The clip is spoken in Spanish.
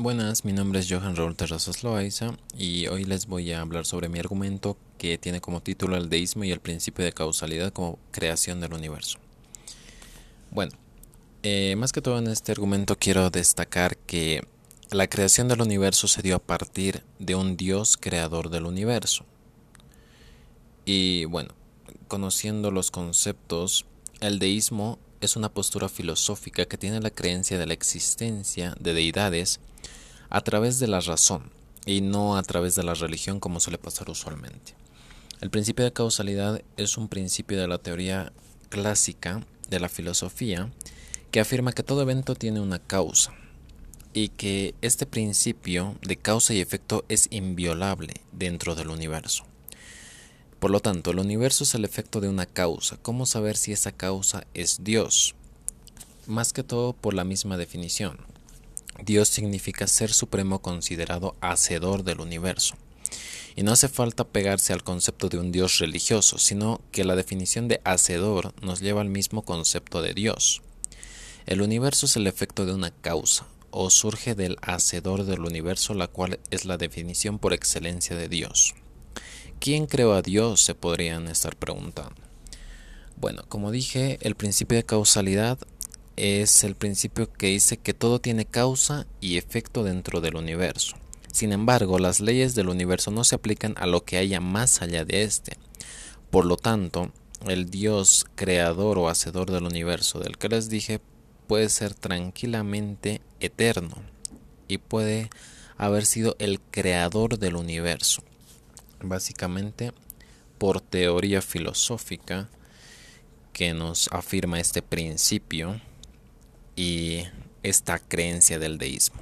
Buenas, mi nombre es Johan Raúl Terrazas Loaiza y hoy les voy a hablar sobre mi argumento que tiene como título el deísmo y el principio de causalidad como creación del universo. Bueno, eh, más que todo en este argumento quiero destacar que la creación del universo se dio a partir de un Dios creador del universo. Y bueno, conociendo los conceptos, el deísmo es una postura filosófica que tiene la creencia de la existencia de deidades a través de la razón y no a través de la religión como suele pasar usualmente. El principio de causalidad es un principio de la teoría clásica de la filosofía que afirma que todo evento tiene una causa y que este principio de causa y efecto es inviolable dentro del universo. Por lo tanto, el universo es el efecto de una causa. ¿Cómo saber si esa causa es Dios? Más que todo por la misma definición. Dios significa ser supremo considerado hacedor del universo. Y no hace falta pegarse al concepto de un Dios religioso, sino que la definición de hacedor nos lleva al mismo concepto de Dios. El universo es el efecto de una causa, o surge del hacedor del universo, la cual es la definición por excelencia de Dios. ¿Quién creó a Dios? se podrían estar preguntando. Bueno, como dije, el principio de causalidad es el principio que dice que todo tiene causa y efecto dentro del universo. Sin embargo, las leyes del universo no se aplican a lo que haya más allá de éste. Por lo tanto, el Dios creador o hacedor del universo del que les dije puede ser tranquilamente eterno y puede haber sido el creador del universo. Básicamente, por teoría filosófica que nos afirma este principio y esta creencia del deísmo.